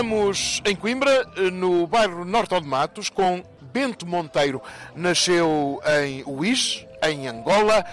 Estamos em Coimbra, no bairro Norte de Matos, com Bento Monteiro. Nasceu em Uís, em Angola,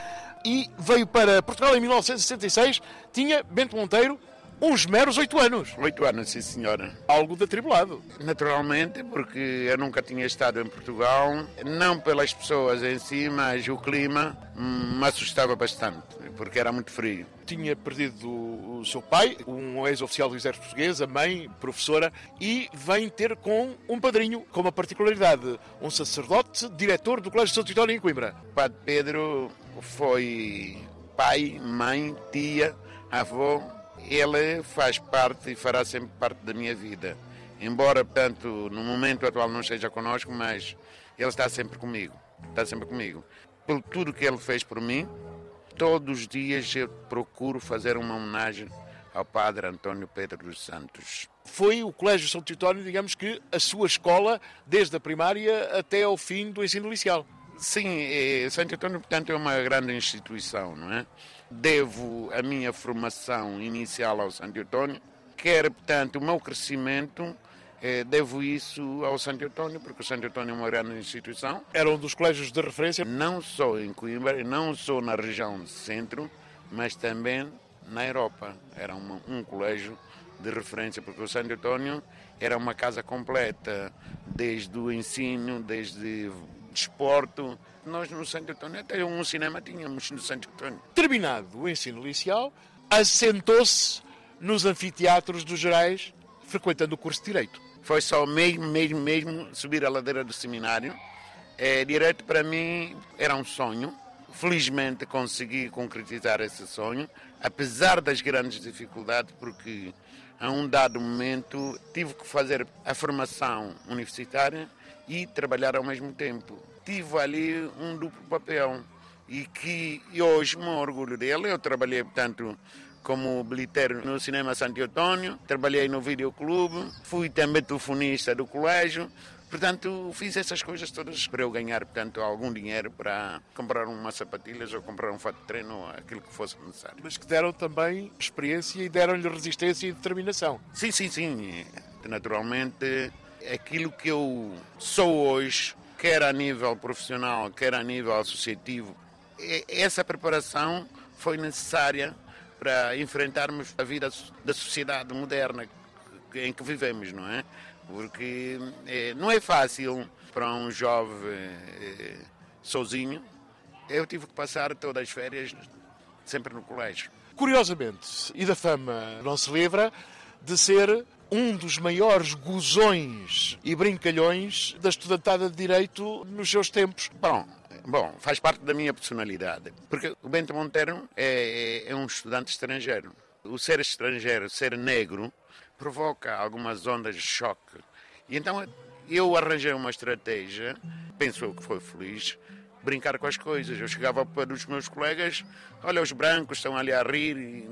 e veio para Portugal em 1966. Tinha Bento Monteiro uns meros oito anos. Oito anos, sim senhora. Algo de atribulado. Naturalmente, porque eu nunca tinha estado em Portugal, não pelas pessoas em si, mas o clima me assustava bastante, porque era muito frio. Tinha perdido o seu pai, um ex-oficial do exército português, a mãe, professora, e vem ter com um padrinho, com uma particularidade, um sacerdote, diretor do Colégio de São Titório em Coimbra. Padre Pedro foi pai, mãe, tia, avô, ele faz parte e fará sempre parte da minha vida. Embora, portanto, no momento atual não esteja conosco, mas ele está sempre comigo. Está sempre comigo. Por tudo que ele fez por mim, todos os dias eu procuro fazer uma homenagem ao Padre António Pedro dos Santos. Foi o Colégio São Titório, digamos que, a sua escola, desde a primária até ao fim do ensino inicial. Sim, eh, Santo Antônio, portanto, é uma grande instituição, não é? Devo a minha formação inicial ao Santo Antônio, quer, portanto, o meu crescimento, eh, devo isso ao Santo Antônio, porque o Santo Antônio é uma grande instituição. Era um dos colégios de referência? Não só em Coimbra, não só na região centro, mas também na Europa. Era uma, um colégio de referência, porque o Santo Antônio era uma casa completa, desde o ensino, desde desporto. Nós no Santo Antônio, até um cinema tínhamos no Santo Antônio. Terminado o ensino inicial, assentou-se nos anfiteatros dos Gerais, frequentando o curso de Direito. Foi só mesmo, mesmo, mesmo subir a ladeira do seminário. É, direito para mim era um sonho. Felizmente consegui concretizar esse sonho, apesar das grandes dificuldades, porque a um dado momento tive que fazer a formação universitária e trabalhar ao mesmo tempo. Tive ali um duplo papel e que hoje me orgulho dele. Eu trabalhei, portanto, como bilheteiro no Cinema Santo Antônio, trabalhei no Videoclube, fui também telefonista do colégio. Portanto, fiz essas coisas todas para eu ganhar, portanto, algum dinheiro para comprar umas sapatilhas ou comprar um fato de treino ou aquilo que fosse necessário. Mas que deram também experiência e deram-lhe resistência e determinação. Sim, sim, sim. Naturalmente, aquilo que eu sou hoje, quer a nível profissional, quer a nível associativo, essa preparação foi necessária para enfrentarmos a vida da sociedade moderna em que vivemos, não é? Porque é, não é fácil para um jovem é, sozinho. Eu tive que passar todas as férias sempre no colégio. Curiosamente, e da fama não se livra, de ser um dos maiores gozões e brincalhões da estudantada de Direito nos seus tempos. Bom, bom faz parte da minha personalidade, porque o Bento Monteiro é, é, é um estudante estrangeiro. O ser estrangeiro, ser negro, provoca algumas ondas de choque. E então eu arranjei uma estratégia, penso que foi feliz, brincar com as coisas. Eu chegava para os meus colegas, olha, os brancos estão ali a rir, e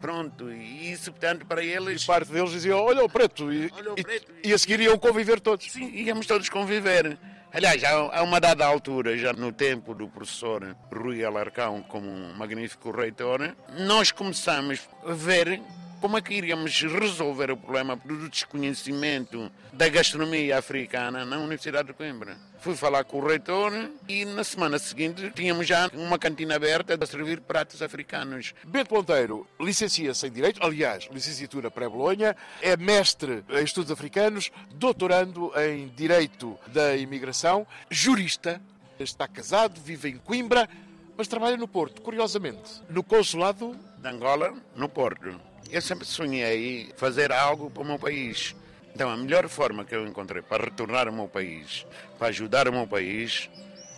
pronto, e isso, portanto, para eles... E parte deles dizia, olha o preto, e, olha o preto. e, e a seguir iam conviver todos. Sim, íamos todos conviver. Aliás, a uma dada altura, já no tempo do professor Rui Alarcão como um magnífico reitor, nós começamos a ver como é que iríamos resolver o problema do desconhecimento da gastronomia africana na Universidade de Coimbra? Fui falar com o reitor e na semana seguinte tínhamos já uma cantina aberta a servir pratos africanos. Bento Ponteiro licencia-se em Direito, aliás, licenciatura pré-Bolonha, é mestre em estudos africanos, doutorando em Direito da Imigração, jurista, está casado, vive em Coimbra, mas trabalha no Porto, curiosamente, no consulado de Angola, no Porto. Eu sempre sonhei fazer algo para o meu país. Então, a melhor forma que eu encontrei para retornar ao meu país, para ajudar o meu país,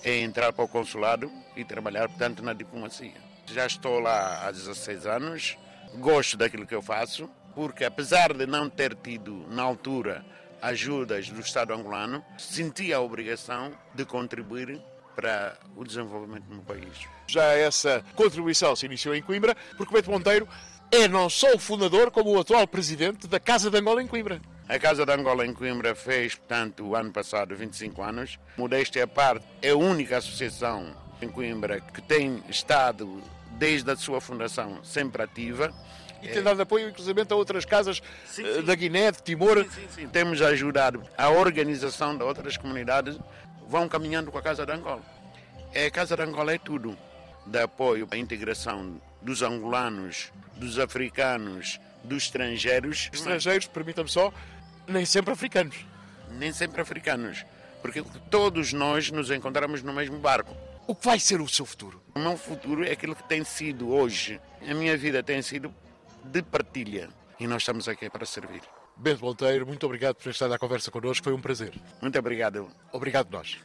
é entrar para o consulado e trabalhar, portanto, na diplomacia. Já estou lá há 16 anos, gosto daquilo que eu faço, porque apesar de não ter tido, na altura, ajudas do Estado angolano, senti a obrigação de contribuir para o desenvolvimento do meu país. Já essa contribuição se iniciou em Coimbra, porque Beto Monteiro é não só o fundador, como o atual presidente da Casa de Angola em Coimbra. A Casa de Angola em Coimbra fez, portanto, o ano passado 25 anos. Modéstia à parte, é a única associação em Coimbra que tem estado, desde a sua fundação, sempre ativa. E tem dado apoio, inclusive, a outras casas sim, sim. da Guiné, de Timor. Sim, sim, Temos ajudado a organização de outras comunidades, vão caminhando com a Casa de Angola. É, a Casa de Angola é tudo, de apoio à integração dos angolanos, dos africanos, dos estrangeiros. Estrangeiros, permita-me só, nem sempre africanos. Nem sempre africanos, porque todos nós nos encontramos no mesmo barco. O que vai ser o seu futuro? O meu futuro é aquilo que tem sido hoje. A minha vida tem sido de partilha e nós estamos aqui para servir. Bento Monteiro, muito obrigado por ter estado à conversa connosco, foi um prazer. Muito obrigado. Obrigado nós.